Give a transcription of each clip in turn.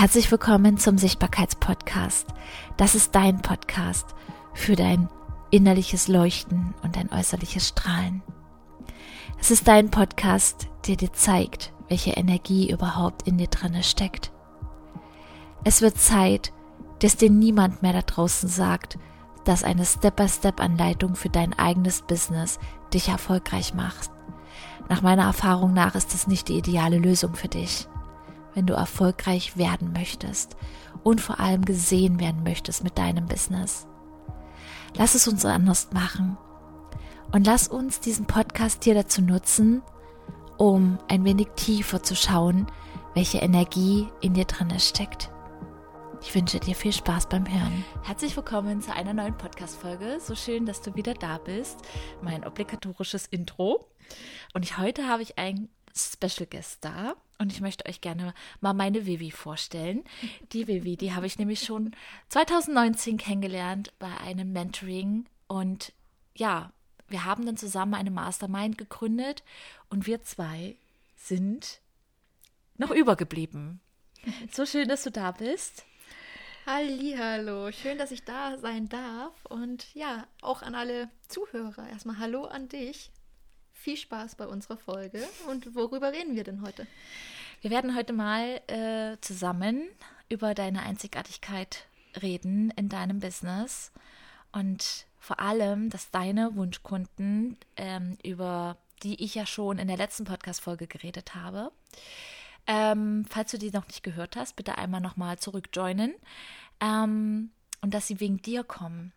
Herzlich willkommen zum Sichtbarkeitspodcast. Das ist dein Podcast für dein innerliches Leuchten und dein äußerliches Strahlen. Es ist dein Podcast, der dir zeigt, welche Energie überhaupt in dir drinne steckt. Es wird Zeit, dass dir niemand mehr da draußen sagt, dass eine Step-by-Step-Anleitung für dein eigenes Business dich erfolgreich macht. Nach meiner Erfahrung nach ist es nicht die ideale Lösung für dich wenn du erfolgreich werden möchtest und vor allem gesehen werden möchtest mit deinem Business. Lass es uns anders machen und lass uns diesen Podcast hier dazu nutzen, um ein wenig tiefer zu schauen, welche Energie in dir drin steckt. Ich wünsche dir viel Spaß beim Hören. Herzlich willkommen zu einer neuen Podcast-Folge. So schön, dass du wieder da bist. Mein obligatorisches Intro. Und ich, heute habe ich ein Special Guest da und ich möchte euch gerne mal meine Vivi vorstellen. Die Vivi, die habe ich nämlich schon 2019 kennengelernt bei einem Mentoring und ja, wir haben dann zusammen eine Mastermind gegründet und wir zwei sind noch übergeblieben. So schön, dass du da bist. Hallo, schön, dass ich da sein darf und ja, auch an alle Zuhörer. Erstmal Hallo an dich viel Spaß bei unserer Folge. Und worüber reden wir denn heute? Wir werden heute mal äh, zusammen über deine Einzigartigkeit reden in deinem Business und vor allem, dass deine Wunschkunden, ähm, über die ich ja schon in der letzten Podcast-Folge geredet habe, ähm, falls du die noch nicht gehört hast, bitte einmal nochmal zurückjoinen ähm, und dass sie wegen dir kommen.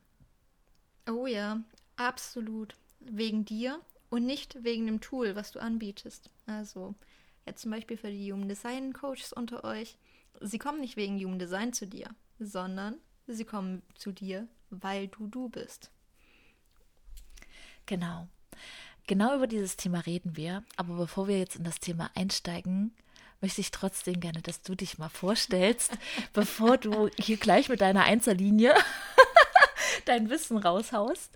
Oh ja, absolut. Wegen dir und nicht wegen dem Tool, was du anbietest. Also jetzt zum Beispiel für die Human Design Coaches unter euch. Sie kommen nicht wegen Human Design zu dir, sondern sie kommen zu dir, weil du du bist. Genau. Genau über dieses Thema reden wir. Aber bevor wir jetzt in das Thema einsteigen, möchte ich trotzdem gerne, dass du dich mal vorstellst, bevor du hier gleich mit deiner Einzellinie dein Wissen raushaust.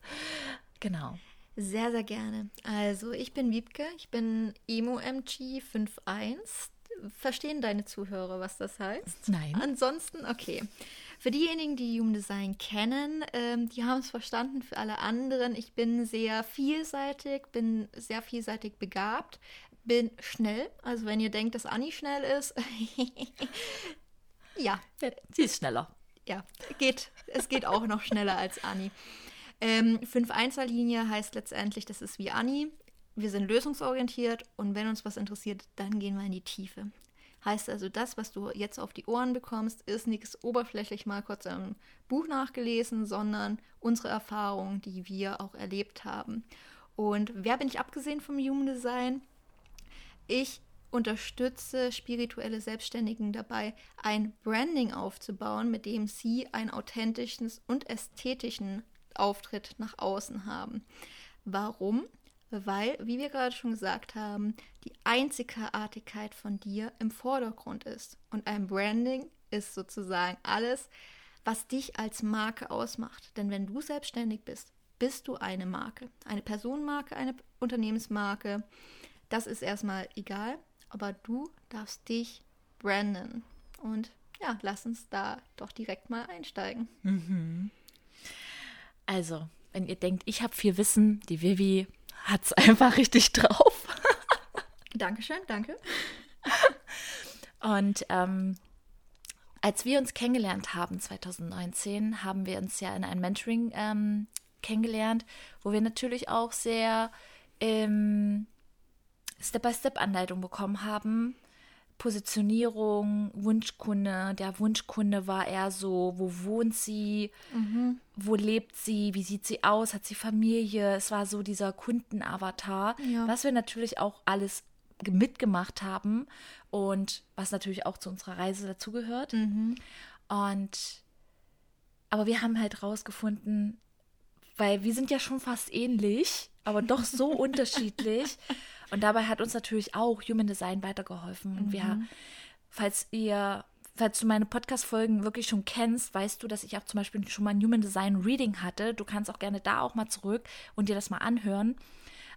Genau. Sehr, sehr gerne. Also, ich bin Wiebke, ich bin EmoMG 5.1. Verstehen deine Zuhörer, was das heißt? Nein. Ansonsten, okay. Für diejenigen, die Human Design kennen, ähm, die haben es verstanden. Für alle anderen, ich bin sehr vielseitig, bin sehr vielseitig begabt, bin schnell. Also, wenn ihr denkt, dass Anni schnell ist, ja. Sie ist schneller. Ja, geht. Es geht auch noch schneller als Anni. Ähm, 5-1er-Linie heißt letztendlich, das ist wie Anni. Wir sind lösungsorientiert und wenn uns was interessiert, dann gehen wir in die Tiefe. Heißt also, das, was du jetzt auf die Ohren bekommst, ist nichts oberflächlich mal kurz im Buch nachgelesen, sondern unsere Erfahrungen, die wir auch erlebt haben. Und wer bin ich abgesehen vom Human Design? Ich unterstütze spirituelle Selbstständigen dabei, ein Branding aufzubauen, mit dem sie einen authentischen und ästhetischen Auftritt nach außen haben. Warum? Weil, wie wir gerade schon gesagt haben, die Einzigartigkeit von dir im Vordergrund ist. Und ein Branding ist sozusagen alles, was dich als Marke ausmacht. Denn wenn du selbstständig bist, bist du eine Marke. Eine Personenmarke, eine Unternehmensmarke. Das ist erstmal egal, aber du darfst dich branden. Und ja, lass uns da doch direkt mal einsteigen. Mhm. Also, wenn ihr denkt, ich habe viel Wissen, die Vivi hat es einfach richtig drauf. Dankeschön, danke. Und ähm, als wir uns kennengelernt haben 2019, haben wir uns ja in einem Mentoring ähm, kennengelernt, wo wir natürlich auch sehr ähm, Step-by-Step-Anleitung bekommen haben, Positionierung, Wunschkunde. Der Wunschkunde war eher so, wo wohnt sie, mhm. wo lebt sie, wie sieht sie aus, hat sie Familie. Es war so dieser Kundenavatar, ja. was wir natürlich auch alles mitgemacht haben und was natürlich auch zu unserer Reise dazugehört. Mhm. Und aber wir haben halt rausgefunden, weil wir sind ja schon fast ähnlich, aber doch so unterschiedlich. Und dabei hat uns natürlich auch Human Design weitergeholfen. Und wir, mhm. falls ihr, falls du meine Podcast-Folgen wirklich schon kennst, weißt du, dass ich auch zum Beispiel schon mal ein Human Design Reading hatte. Du kannst auch gerne da auch mal zurück und dir das mal anhören.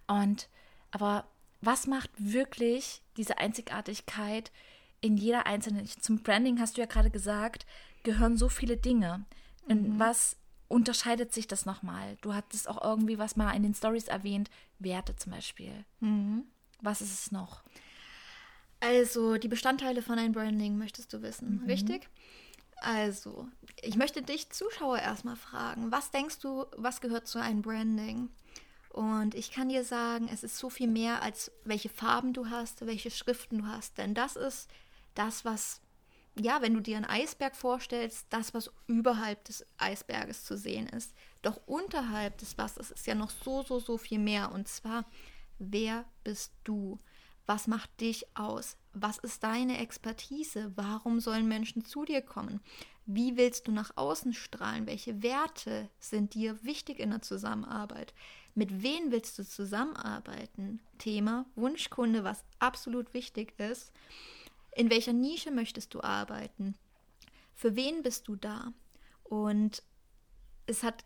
Und aber was macht wirklich diese Einzigartigkeit in jeder einzelnen, zum Branding hast du ja gerade gesagt, gehören so viele Dinge. In Mhm. was unterscheidet sich das nochmal? Du hattest auch irgendwie was mal in den Stories erwähnt, Werte zum Beispiel. Mhm. Was ist es noch? Also, die Bestandteile von einem Branding möchtest du wissen, richtig? Also, ich möchte dich Zuschauer erstmal fragen, was denkst du, was gehört zu einem Branding? Und ich kann dir sagen, es ist so viel mehr als welche Farben du hast, welche Schriften du hast, denn das ist das, was ja, wenn du dir einen Eisberg vorstellst, das, was überhalb des Eisberges zu sehen ist. Doch unterhalb des Wassers ist ja noch so, so, so viel mehr. Und zwar, wer bist du? Was macht dich aus? Was ist deine Expertise? Warum sollen Menschen zu dir kommen? Wie willst du nach außen strahlen? Welche Werte sind dir wichtig in der Zusammenarbeit? Mit wem willst du zusammenarbeiten? Thema Wunschkunde, was absolut wichtig ist. In welcher Nische möchtest du arbeiten? Für wen bist du da? Und es hat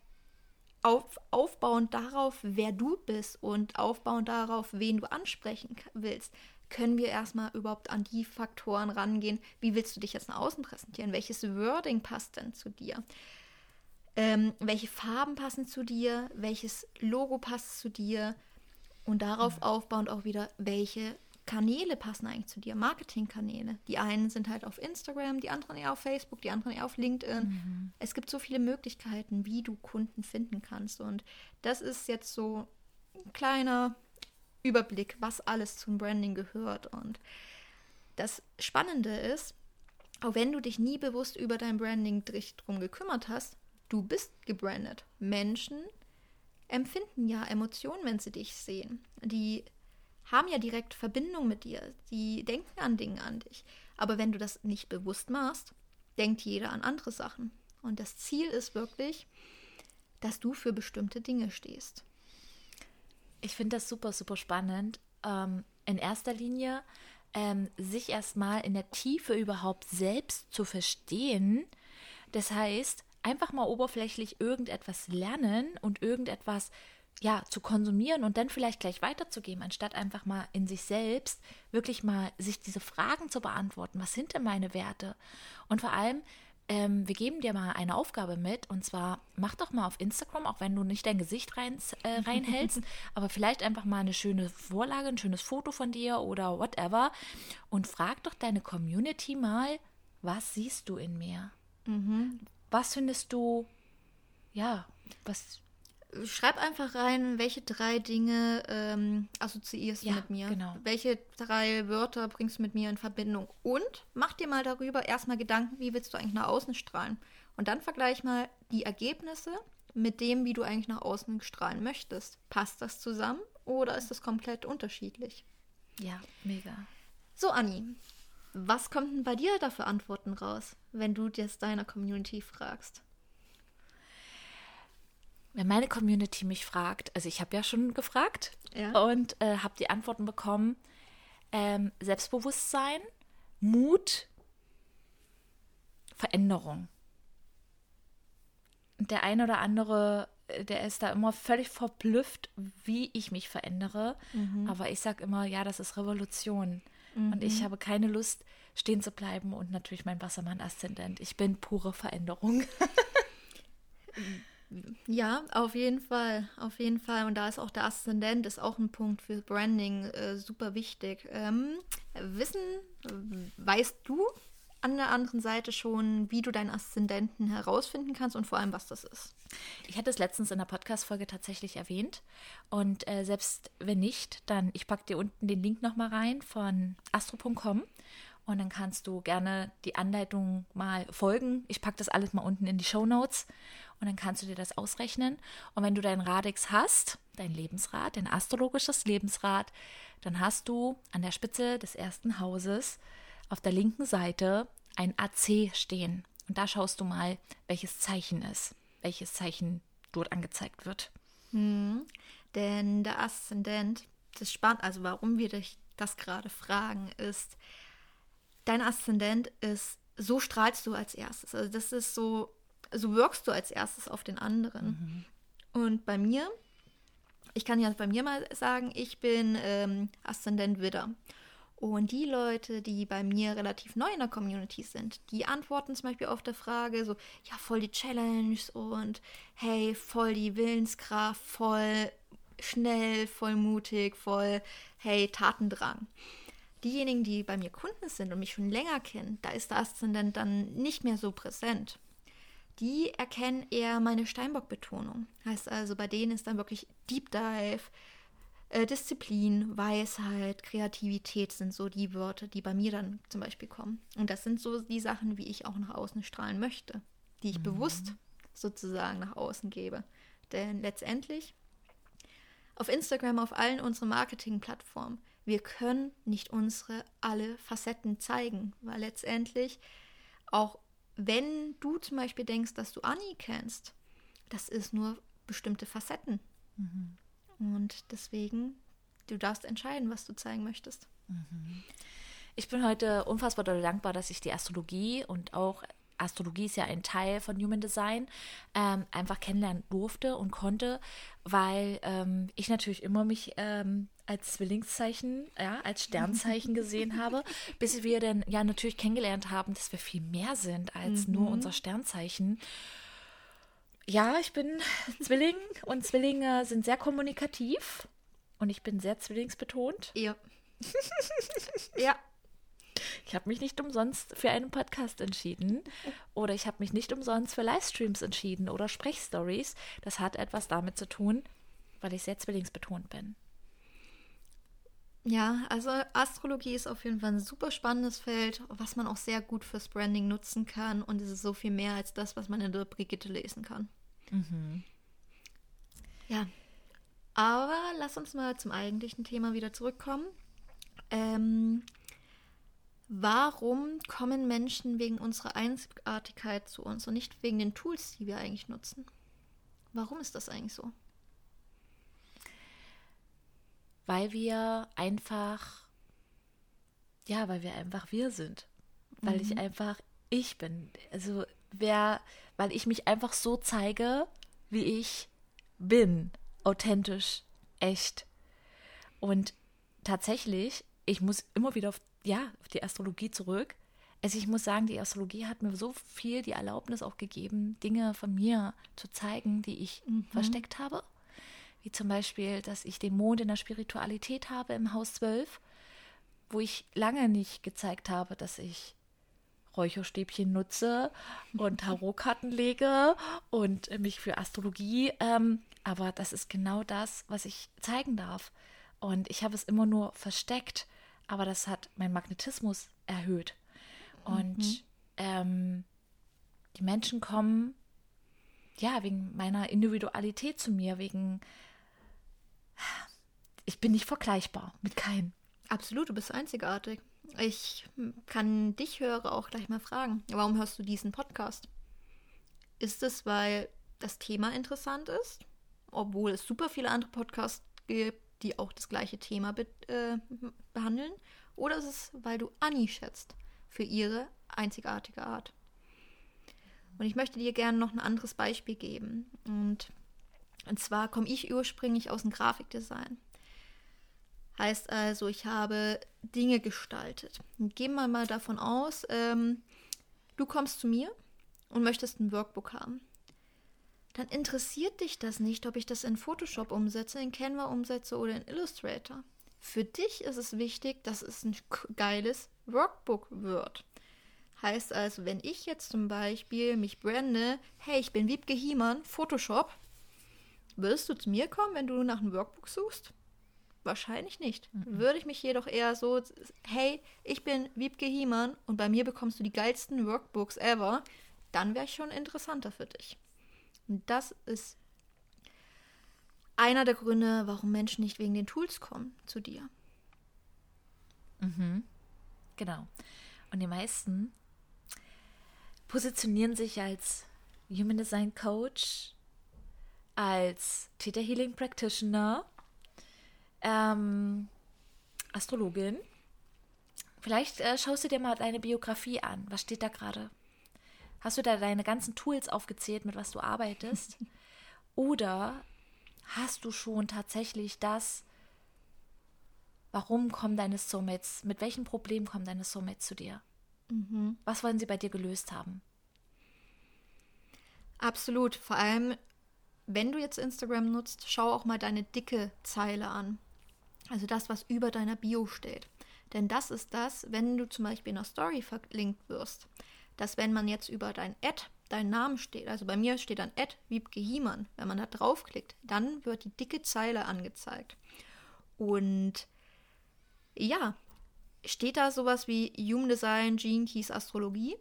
auf, aufbauend darauf, wer du bist und aufbauend darauf, wen du ansprechen willst, können wir erstmal überhaupt an die Faktoren rangehen. Wie willst du dich jetzt nach außen präsentieren? Welches Wording passt denn zu dir? Ähm, welche Farben passen zu dir? Welches Logo passt zu dir? Und darauf aufbauend auch wieder, welche Kanäle passen eigentlich zu dir? Marketingkanäle. Die einen sind halt auf Instagram, die anderen eher auf Facebook, die anderen eher auf LinkedIn. Es gibt so viele Möglichkeiten, wie du Kunden finden kannst. Und das ist jetzt so ein kleiner Überblick, was alles zum Branding gehört. Und das Spannende ist, auch wenn du dich nie bewusst über dein Branding drum gekümmert hast, du bist gebrandet. Menschen empfinden ja Emotionen, wenn sie dich sehen. Die haben ja direkt Verbindung mit dir. Die denken an Dinge an dich. Aber wenn du das nicht bewusst machst, denkt jeder an andere Sachen. Und das Ziel ist wirklich, dass du für bestimmte Dinge stehst. Ich finde das super, super spannend. Ähm, in erster Linie ähm, sich erstmal in der Tiefe überhaupt selbst zu verstehen. Das heißt, einfach mal oberflächlich irgendetwas lernen und irgendetwas ja, zu konsumieren und dann vielleicht gleich weiterzugeben, anstatt einfach mal in sich selbst wirklich mal sich diese Fragen zu beantworten. Was sind denn meine Werte? Und vor allem, ähm, wir geben dir mal eine Aufgabe mit und zwar mach doch mal auf Instagram, auch wenn du nicht dein Gesicht rein, äh, reinhältst, aber vielleicht einfach mal eine schöne Vorlage, ein schönes Foto von dir oder whatever und frag doch deine Community mal, was siehst du in mir? Was findest du, ja, was, Schreib einfach rein, welche drei Dinge ähm, assoziierst Ja, du mit mir. genau. Welche drei Wörter bringst du mit mir in Verbindung? Und mach dir mal darüber erstmal Gedanken, wie willst du eigentlich nach außen strahlen? Und dann vergleich mal die Ergebnisse mit dem, wie du eigentlich nach außen strahlen möchtest. Passt das zusammen oder ist das komplett unterschiedlich? ja, mega. So, Anni, was kommt denn bei dir da für Antworten raus, wenn du jetzt deiner Community fragst? Wenn meine Community mich fragt, also ich habe ja schon gefragt Ja. und äh, habe die Antworten bekommen, ähm, Selbstbewusstsein, Mut, Veränderung. Und der eine oder andere, äh, der ist da immer völlig verblüfft, wie ich mich verändere. Aber ich sage immer, ja, das ist Revolution. Und ich habe keine Lust, stehen zu bleiben und natürlich mein Wassermann-Aszendent. Ich bin pure Veränderung. Ja, auf jeden Fall, auf jeden Fall. Und da ist auch der Aszendent, ist auch ein Punkt für Branding äh, super wichtig. Ähm, wissen, weißt du an der anderen Seite schon, wie du deinen Aszendenten herausfinden kannst und vor allem, was das ist? Ich hatte es letztens in der Podcast-Folge tatsächlich erwähnt. Und äh, selbst wenn nicht, dann ich packe dir unten den Link nochmal rein von astro.com. Und dann kannst du gerne die Anleitung mal folgen. Ich packe das alles mal unten in die Show Notes. Und dann kannst du dir das ausrechnen. Und wenn du dein Radix hast, dein Lebensrad, dein astrologisches Lebensrad, dann hast du an der Spitze des ersten Hauses auf der linken Seite ein AC stehen. Und da schaust du mal, welches Zeichen ist, welches Zeichen dort angezeigt wird. Denn der Aszendent, das spannend, also warum wir dich das gerade fragen, ist, dein Aszendent ist, so strahlst du als erstes. Also das ist so, so wirkst du als erstes auf den anderen. Und bei mir, ich kann ja bei mir mal sagen, ich bin ähm, Aszendent Widder. Und die Leute, die bei mir relativ neu in der Community sind, die antworten zum Beispiel auf der Frage so, ja, voll die Challenge und hey, voll die Willenskraft, voll schnell, voll mutig, voll, hey, Tatendrang. Diejenigen, die bei mir Kunden sind und mich schon länger kennen, da ist der Aszendent dann nicht mehr so präsent. Die erkennen eher meine Steinbock-Betonung. Heißt also, bei denen ist dann wirklich Deep Dive, äh, Disziplin, Weisheit, Kreativität sind so die Wörter, die bei mir dann zum Beispiel kommen. Und das sind so die Sachen, wie ich auch nach außen strahlen möchte, die ich mhm. bewusst sozusagen nach außen gebe. Denn letztendlich auf Instagram, auf allen unseren Marketingplattformen, wir können nicht unsere alle Facetten zeigen, weil letztendlich auch wenn du zum Beispiel denkst, dass du Anni kennst, das ist nur bestimmte Facetten. Mhm. Und deswegen, du darfst entscheiden, was du zeigen möchtest. Mhm. Ich bin heute unfassbar dankbar, dass ich die Astrologie und auch Astrologie ist ja ein Teil von Human Design, ähm, einfach kennenlernen durfte und konnte, weil ähm, ich natürlich immer mich ähm, als Zwillingszeichen, ja, als Sternzeichen gesehen habe, bis wir dann ja natürlich kennengelernt haben, dass wir viel mehr sind als mhm. nur unser Sternzeichen. Ja, ich bin Zwilling und Zwillinge sind sehr kommunikativ und ich bin sehr zwillingsbetont. Ja. ja. Ich habe mich nicht umsonst für einen Podcast entschieden oder ich habe mich nicht umsonst für Livestreams entschieden oder Sprechstories. Das hat etwas damit zu tun, weil ich sehr zwillingsbetont bin. Ja, also Astrologie ist auf jeden Fall ein super spannendes Feld, was man auch sehr gut fürs Branding nutzen kann. Und es ist so viel mehr als das, was man in der Brigitte lesen kann. Mhm. Ja, aber lass uns mal zum eigentlichen Thema wieder zurückkommen. Ähm, warum kommen Menschen wegen unserer Einzigartigkeit zu uns und nicht wegen den Tools, die wir eigentlich nutzen? Warum ist das eigentlich so? weil wir einfach, ja, weil wir einfach wir sind. Weil mhm. ich einfach ich bin. Also wer, weil ich mich einfach so zeige, wie ich bin. Authentisch, echt. Und tatsächlich, ich muss immer wieder auf, ja, auf die Astrologie zurück. Also ich muss sagen, die Astrologie hat mir so viel die Erlaubnis auch gegeben, Dinge von mir zu zeigen, die ich mhm. versteckt habe wie zum Beispiel, dass ich den Mond in der Spiritualität habe im Haus 12, wo ich lange nicht gezeigt habe, dass ich Räucherstäbchen nutze und Tarotkarten lege und mich für Astrologie. Ähm, aber das ist genau das, was ich zeigen darf. Und ich habe es immer nur versteckt, aber das hat meinen Magnetismus erhöht. Und mhm. ähm, die Menschen kommen ja wegen meiner Individualität zu mir, wegen ich bin nicht vergleichbar mit keinem. Absolut, du bist einzigartig. Ich kann dich höre auch gleich mal fragen, warum hörst du diesen Podcast? Ist es, weil das Thema interessant ist, obwohl es super viele andere Podcasts gibt, die auch das gleiche Thema be äh, behandeln? Oder ist es, weil du Anni schätzt für ihre einzigartige Art? Und ich möchte dir gerne noch ein anderes Beispiel geben. Und und zwar komme ich ursprünglich aus dem Grafikdesign. Heißt also, ich habe Dinge gestaltet. Gehen wir mal davon aus, ähm, du kommst zu mir und möchtest ein Workbook haben. Dann interessiert dich das nicht, ob ich das in Photoshop umsetze, in Canva umsetze oder in Illustrator. Für dich ist es wichtig, dass es ein geiles Workbook wird. Heißt also, wenn ich jetzt zum Beispiel mich brande, hey, ich bin Wiebke Hiemann, Photoshop, Würdest du zu mir kommen, wenn du nach einem Workbook suchst? Wahrscheinlich nicht. Mhm. Würde ich mich jedoch eher so, hey, ich bin Wiebke Hiemann und bei mir bekommst du die geilsten Workbooks ever, dann wäre ich schon interessanter für dich. Und das ist einer der Gründe, warum Menschen nicht wegen den Tools kommen zu dir. Mhm. Genau. Und die meisten positionieren sich als Human Design Coach, als Theta Healing Practitioner, ähm, Astrologin. Vielleicht äh, schaust du dir mal deine Biografie an. Was steht da gerade? Hast du da deine ganzen Tools aufgezählt, mit was du arbeitest? Oder hast du schon tatsächlich das warum kommen deine Soulmates, mit welchem Problem kommen deine Soulmates zu dir? Mhm. Was wollen sie bei dir gelöst haben? Absolut. Vor allem, wenn du jetzt Instagram nutzt, schau auch mal deine dicke Zeile an. Also das, was über deiner Bio steht. Denn das ist das, wenn du zum Beispiel in einer Story verlinkt wirst, dass wenn man jetzt über dein Ad, deinen Namen steht, also bei mir steht dann Ad Wiebke Hiemann, wenn man da draufklickt, dann wird die dicke Zeile angezeigt. Und ja, steht da sowas wie Human Design, Gene Keys, Astrologie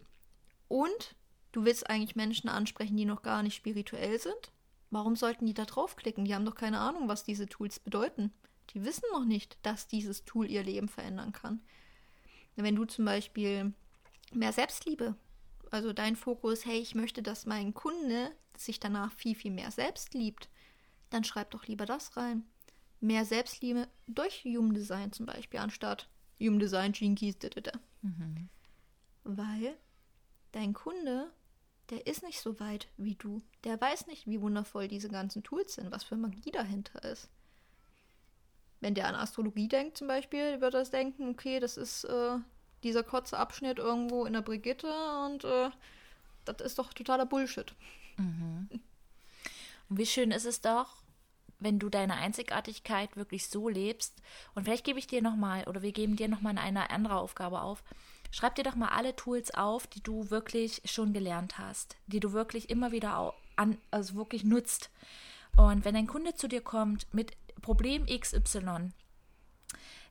und du willst eigentlich Menschen ansprechen, die noch gar nicht spirituell sind. Warum sollten die da draufklicken? Die haben doch keine Ahnung, was diese Tools bedeuten. Die wissen noch nicht, dass dieses Tool ihr Leben verändern kann. Wenn du zum Beispiel mehr Selbstliebe, also dein Fokus, hey, ich möchte, dass mein Kunde sich danach viel, viel mehr selbst liebt, dann schreib doch lieber das rein. Mehr Selbstliebe durch Human Design zum Beispiel, anstatt Human Design, Gene Keys. Mhm. Weil dein Kunde, der ist nicht so weit wie du. Der weiß nicht, wie wundervoll diese ganzen Tools sind, was für Magie dahinter ist. Wenn der an Astrologie denkt zum Beispiel, wird er das denken, okay, das ist äh, dieser kurze Abschnitt irgendwo in der Brigitte und äh, das ist doch totaler Bullshit. Und wie schön ist es doch, wenn du deine Einzigartigkeit wirklich so lebst. Und vielleicht gebe ich dir nochmal, oder wir geben dir nochmal eine andere Aufgabe auf. Schreib dir doch mal alle Tools auf, die du wirklich schon gelernt hast, die du wirklich immer wieder an, also wirklich nutzt. Und wenn ein Kunde zu dir kommt mit Problem XY,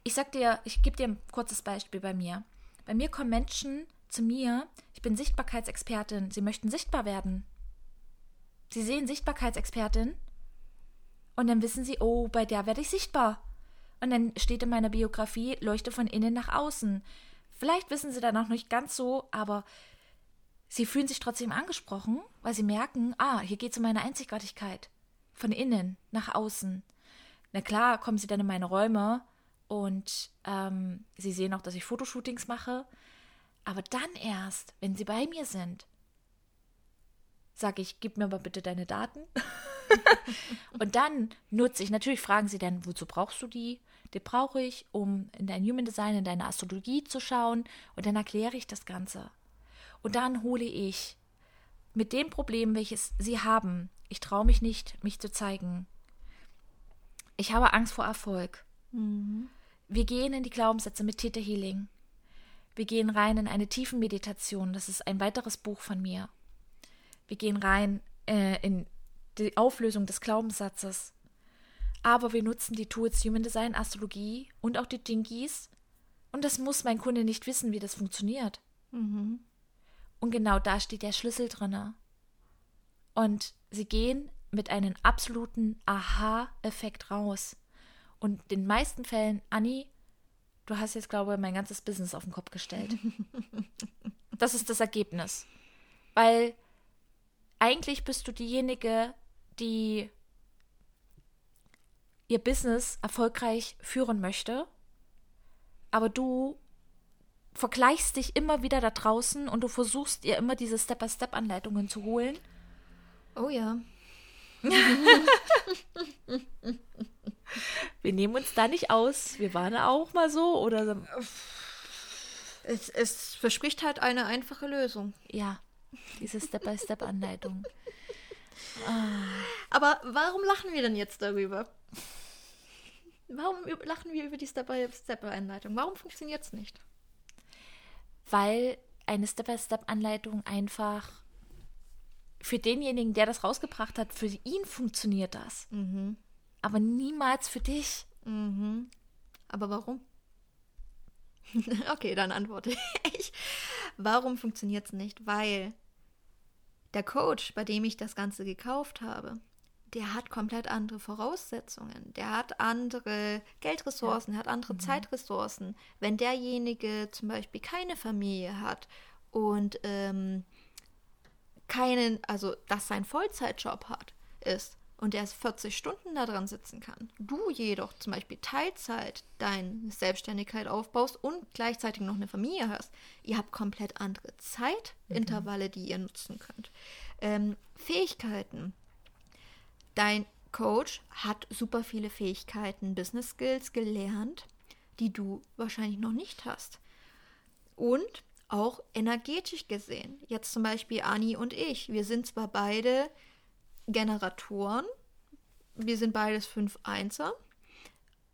ich sag dir, ich gebe dir ein kurzes Beispiel bei mir. Bei mir kommen Menschen zu mir, ich bin Sichtbarkeitsexpertin, sie möchten sichtbar werden. Sie sehen Sichtbarkeitsexpertin und dann wissen sie, oh, bei der werde ich sichtbar. Und dann steht in meiner Biografie, leuchte von innen nach außen. Vielleicht wissen sie dann auch nicht ganz so, aber sie fühlen sich trotzdem angesprochen, weil sie merken, ah, hier geht es um meine Einzigartigkeit. Von innen nach außen. Na klar, kommen sie dann in meine Räume und ähm, sie sehen auch, dass ich Fotoshootings mache. Aber dann erst, wenn sie bei mir sind, sage ich, gib mir mal bitte deine Daten. und dann nutze ich, natürlich fragen sie dann, wozu brauchst du die? Die brauche ich, um in dein Human Design, in deine Astrologie zu schauen. Und dann erkläre ich das Ganze. Und dann hole ich mit dem Problem, welches sie haben, ich traue mich nicht, mich zu zeigen. Ich habe Angst vor Erfolg. Wir gehen in die Glaubenssätze mit Theta Healing. Wir gehen rein in eine Tiefenmeditation. Das ist ein weiteres Buch von mir. Wir gehen rein äh, in die Auflösung des Glaubenssatzes. Aber wir nutzen die Tools Human Design, Astrologie und auch die Jinkies. Und das muss mein Kunde nicht wissen, wie das funktioniert. Und genau da steht der Schlüssel drinne. Und sie gehen mit einem absoluten Aha-Effekt raus. Und in den meisten Fällen, Anni, du hast jetzt, glaube ich, mein ganzes Business auf den Kopf gestellt. das ist das Ergebnis. Weil eigentlich bist du diejenige, die ihr Business erfolgreich führen möchte, aber du vergleichst dich immer wieder da draußen und du versuchst ihr immer diese Step-by-Step-Anleitungen zu holen. Oh ja. Wir nehmen uns da nicht aus. Wir waren auch mal so oder Es, es verspricht halt eine einfache Lösung. ja, diese Step-by-Step-Anleitung. Aber warum lachen wir denn jetzt darüber? Warum lachen wir über die Step-by-Step-Einleitung? Warum funktioniert es nicht? Weil eine Step-by-Step-Anleitung einfach für denjenigen, der das rausgebracht hat, für ihn funktioniert das. Aber niemals für dich. Aber warum? okay, dann antworte ich. Warum funktioniert es nicht? Weil der Coach, bei dem ich das Ganze gekauft habe, der hat komplett andere Voraussetzungen. Der hat andere Geldressourcen, hat andere Zeitressourcen. Wenn derjenige zum Beispiel keine Familie hat und ähm, keinen, also dass sein Vollzeitjob hat, ist und er 40 Stunden da dran sitzen kann, du jedoch zum Beispiel Teilzeit deine Selbstständigkeit aufbaust und gleichzeitig noch eine Familie hast, ihr habt komplett andere Zeitintervalle, die ihr nutzen könnt. Ähm, Fähigkeiten. Dein Coach hat super viele Fähigkeiten, Business Skills gelernt, die du wahrscheinlich noch nicht hast. Und auch energetisch gesehen. Jetzt zum Beispiel Anni und ich. Wir sind zwar beide Generatoren, wir sind beides 5-1er,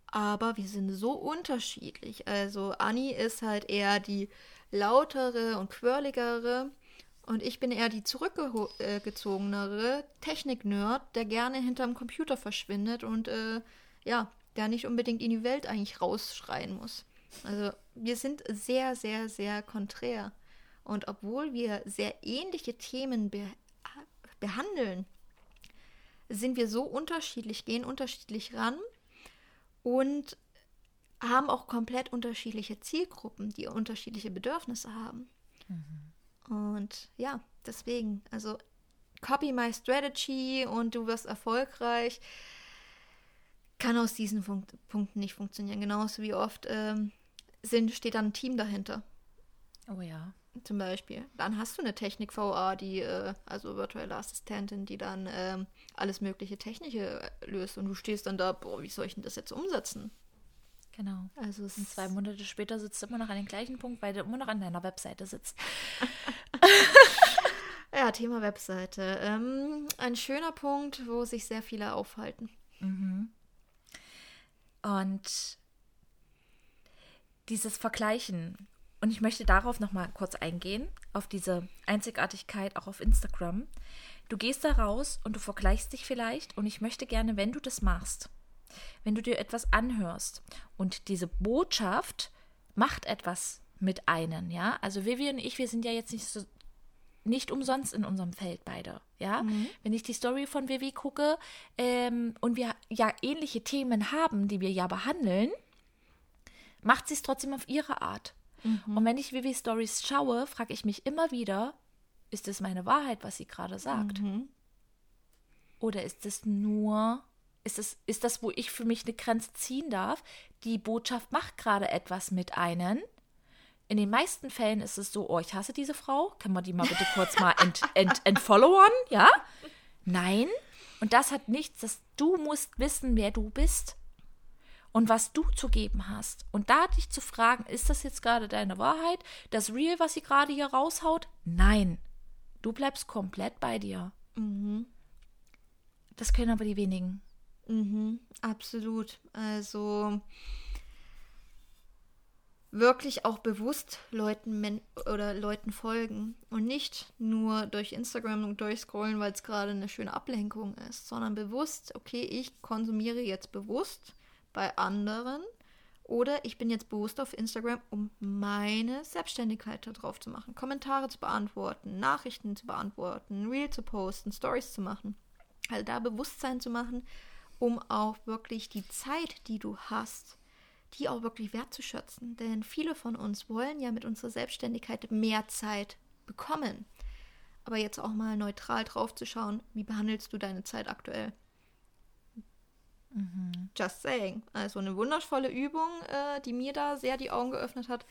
aber wir sind so unterschiedlich. Also Anni ist halt eher die lautere und quirligere und ich bin eher die zurückgezogenere Technik-Nerd, der gerne hinterm Computer verschwindet und äh, ja, der nicht unbedingt in die Welt eigentlich rausschreien muss. Also wir sind sehr, sehr, sehr konträr. Und obwohl wir sehr ähnliche Themen be behandeln, sind wir so unterschiedlich, gehen unterschiedlich ran und haben auch komplett unterschiedliche Zielgruppen, die unterschiedliche Bedürfnisse haben. Mhm. Und ja, deswegen, also copy my strategy und du wirst erfolgreich, kann aus diesen Punkt, Punkten nicht funktionieren. Genauso wie oft ähm, sind, steht dann ein Team dahinter. Oh ja. Zum Beispiel. Dann hast du eine Technik-VA, die, äh, also virtuelle Assistentin, die dann ähm, alles mögliche Technische löst und du stehst dann da, boah, wie soll ich denn das jetzt umsetzen? Genau. Also und zwei Monate später sitzt du immer noch an dem gleichen Punkt, weil du immer noch an deiner Webseite sitzt. ja, Thema Webseite. Ähm, ein schöner Punkt, wo sich sehr viele aufhalten. Mhm. Und dieses Vergleichen. Und ich möchte darauf nochmal kurz eingehen, auf diese Einzigartigkeit auch auf Instagram. Du gehst da raus und du vergleichst dich vielleicht und ich möchte gerne, wenn du das machst, wenn du dir etwas anhörst und diese Botschaft macht etwas mit einem, ja? Also Vivi und ich, wir sind ja jetzt nicht so nicht umsonst in unserem Feld beide, ja? Mhm. Wenn ich die Story von Vivi gucke ähm, und wir ja ähnliche Themen haben, die wir ja behandeln, macht sie es trotzdem auf ihre Art. Mhm. Und wenn ich Vivi Stories schaue, frage ich mich immer wieder, ist es meine Wahrheit, was sie gerade sagt? Mhm. Oder ist es nur, ist, es, ist das, wo ich für mich eine Grenze ziehen darf? Die Botschaft macht gerade etwas mit einem. In den meisten Fällen ist es so, oh, ich hasse diese Frau. Können wir die mal bitte kurz mal ent, ent, entfollowern? Ja? Nein. Und das hat nichts, dass du musst wissen, wer du bist und was du zu geben hast. Und da dich zu fragen, ist das jetzt gerade deine Wahrheit? Das Real, was sie gerade hier raushaut? Nein. Du bleibst komplett bei dir. Mhm. Das können aber die wenigen. Mhm, absolut. Also wirklich auch bewusst Leuten oder Leuten folgen und nicht nur durch Instagram und durchscrollen, weil es gerade eine schöne Ablenkung ist, sondern bewusst, okay, ich konsumiere jetzt bewusst bei anderen oder ich bin jetzt bewusst auf Instagram, um meine Selbstständigkeit da drauf zu machen, Kommentare zu beantworten, Nachrichten zu beantworten, Reel zu posten, Stories zu machen. Also da Bewusstsein zu machen, um auch wirklich die Zeit, die du hast, die auch wirklich wertzuschätzen. Denn viele von uns wollen ja mit unserer Selbstständigkeit mehr Zeit bekommen. Aber jetzt auch mal neutral drauf zu schauen, wie behandelst du deine Zeit aktuell? Mhm. Just saying. Also eine wundervolle Übung, äh, die mir da sehr die Augen geöffnet hat.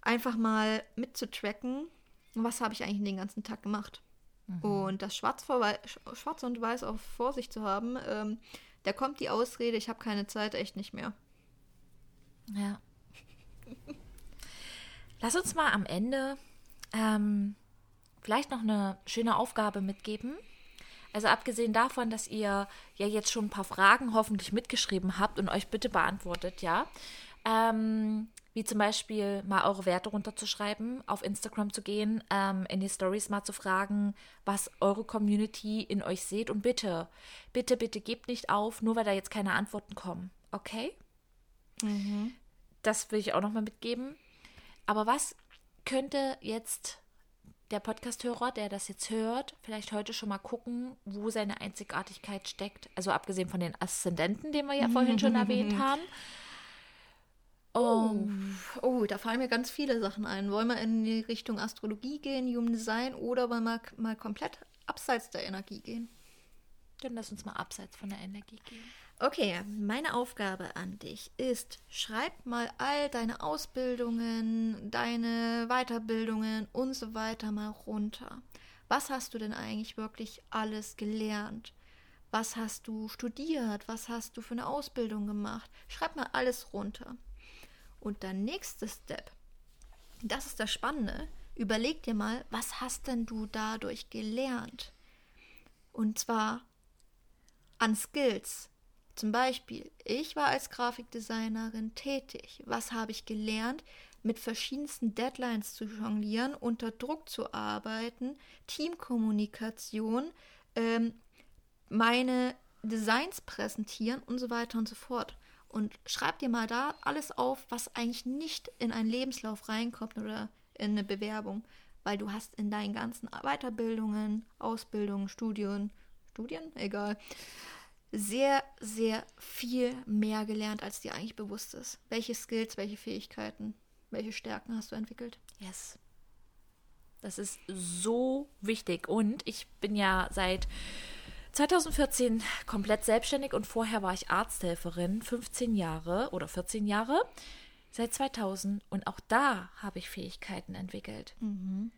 Einfach mal mitzutracken, was habe ich eigentlich den ganzen Tag gemacht. Mhm. Und das Schwarz, Schwarz, und Weiß auch vor sich zu haben, ähm, da kommt die Ausrede, ich habe keine Zeit, echt nicht mehr. Ja. Lass uns mal am Ende ähm, vielleicht noch eine schöne Aufgabe mitgeben. Also abgesehen davon, dass ihr ja jetzt schon ein paar Fragen hoffentlich mitgeschrieben habt und euch bitte beantwortet, ja. Ähm, wie zum Beispiel mal eure Werte runterzuschreiben, auf Instagram zu gehen, ähm, in die Stories mal zu fragen, was eure Community in euch seht und bitte, bitte, bitte gebt nicht auf, nur weil da jetzt keine Antworten kommen, okay? Mhm. Das will ich auch nochmal mitgeben. Aber was könnte jetzt der Podcasthörer, der das jetzt hört, vielleicht heute schon mal gucken, wo seine Einzigartigkeit steckt? Also abgesehen von den Aszendenten, den wir ja vorhin schon erwähnt haben. Oh. oh, da fallen mir ganz viele Sachen ein. Wollen wir in die Richtung Astrologie gehen, Human Design oder wollen wir mal komplett abseits der Energie gehen? Dann lass uns mal abseits von der Energie gehen. Okay, meine Aufgabe an dich ist, schreib mal all deine Ausbildungen, deine Weiterbildungen und so weiter mal runter. Was hast du denn eigentlich wirklich alles gelernt? Was hast du studiert? Was hast du für eine Ausbildung gemacht? Schreib mal alles runter. Und der nächste Step, das ist das Spannende, überleg dir mal, was hast denn du dadurch gelernt? Und zwar an Skills. Zum Beispiel, ich war als Grafikdesignerin tätig. Was habe ich gelernt? Mit verschiedensten Deadlines zu jonglieren, unter Druck zu arbeiten, Teamkommunikation, ähm, meine Designs präsentieren und so weiter und so fort. Und schreib dir mal da alles auf, was eigentlich nicht in einen Lebenslauf reinkommt oder in eine Bewerbung, weil du hast in deinen ganzen Weiterbildungen, Ausbildungen, Studien, Studien, egal, sehr, sehr viel mehr gelernt, als dir eigentlich bewusst ist. Welche Skills, welche Fähigkeiten, welche Stärken hast du entwickelt? Yes. Das ist so wichtig. Und ich bin ja seit 2014 komplett selbstständig und vorher war ich Arzthelferin, 15 Jahre oder 14 Jahre, seit 2000. Und auch da habe ich Fähigkeiten entwickelt. Mhm.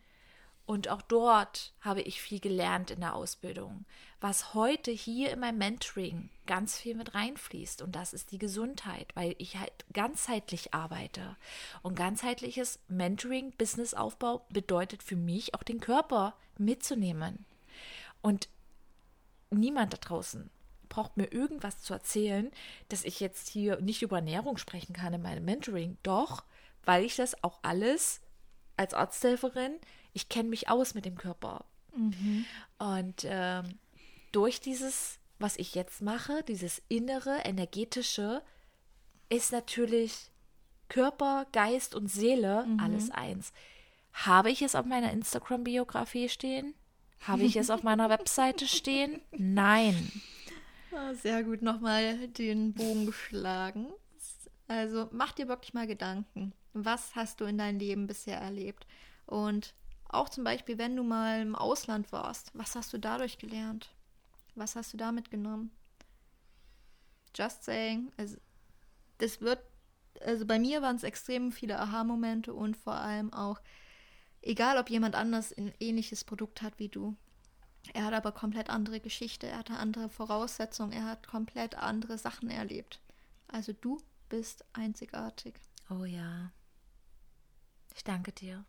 Und auch dort habe ich viel gelernt in der Ausbildung, was heute hier in meinem Mentoring ganz viel mit reinfließt. Und das ist die Gesundheit, weil ich halt ganzheitlich arbeite. Und ganzheitliches Mentoring, Businessaufbau bedeutet für mich auch den Körper mitzunehmen. Und niemand da draußen braucht mir irgendwas zu erzählen, dass ich jetzt hier nicht über Ernährung sprechen kann in meinem Mentoring. Doch, weil ich das auch alles als Arzthelferin ich kenne mich aus mit dem Körper. Mhm. Und ähm, durch dieses, was ich jetzt mache, dieses innere, energetische, ist natürlich Körper, Geist und Seele mhm. alles eins. Habe ich es auf meiner Instagram-Biografie stehen? Habe ich es auf meiner Webseite stehen? Nein. Ah, sehr gut nochmal den Bogen geschlagen. Also mach dir wirklich mal Gedanken. Was hast du in deinem Leben bisher erlebt? Und auch zum Beispiel, wenn du mal im Ausland warst, was hast du dadurch gelernt? Was hast du da mitgenommen? Just saying, also, das wird, also bei mir waren es extrem viele Aha-Momente und vor allem auch, egal ob jemand anders ein ähnliches Produkt hat wie du, er hat aber komplett andere Geschichte, er hatte andere Voraussetzungen, er hat komplett andere Sachen erlebt. Also du bist einzigartig. Oh ja. Ich danke dir.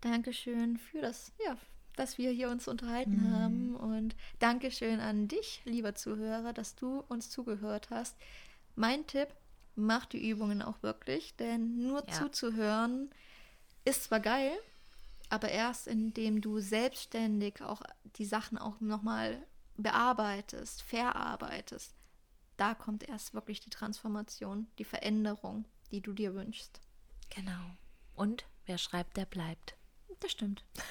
Dankeschön für das, ja, dass wir hier uns unterhalten mhm. haben. Und Dankeschön an dich, lieber Zuhörer, dass du uns zugehört hast. Mein Tipp, mach die Übungen auch wirklich, denn nur ja. zuzuhören ist zwar geil, aber erst indem du selbstständig auch die Sachen auch nochmal bearbeitest, verarbeitest, da kommt erst wirklich die Transformation, die Veränderung, die du dir wünschst. Genau. Und wer schreibt, der bleibt. Das stimmt.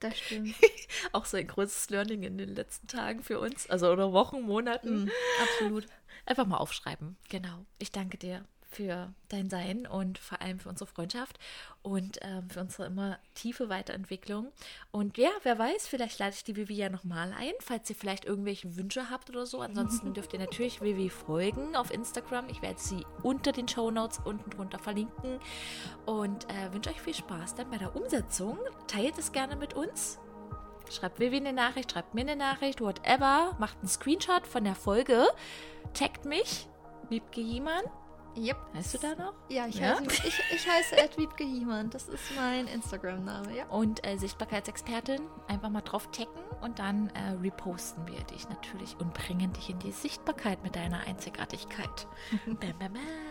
Das stimmt. Auch so ein großes Learning in den letzten Tagen für uns, also oder Wochen, Monaten. Mm, absolut. Einfach mal aufschreiben. Genau. Ich danke dir für dein Sein und vor allem für unsere Freundschaft und ähm, für unsere immer tiefe Weiterentwicklung. Und ja, wer weiß, vielleicht lade ich die Vivi ja nochmal ein, falls ihr vielleicht irgendwelche Wünsche habt oder so. Ansonsten dürft ihr natürlich Vivi folgen auf Instagram. Ich werde sie unter den Show Notes unten drunter verlinken und äh, wünsche euch viel Spaß dann bei der Umsetzung. Teilt es gerne mit uns. Schreibt Vivi eine Nachricht, schreibt mir eine Nachricht, whatever. Macht einen Screenshot von der Folge. Taggt mich, Wiebke Jiemann Yep. Heißt du da noch? Ja, ich, ja? Heiße, ich, ich heiße Edwiebke Gehiemann. Das ist mein Instagram-Name, ja. Und äh, Sichtbarkeitsexpertin, einfach mal drauf checken und dann äh, reposten wir dich natürlich und bringen dich in die Sichtbarkeit mit deiner Einzigartigkeit. bam, bam, bam.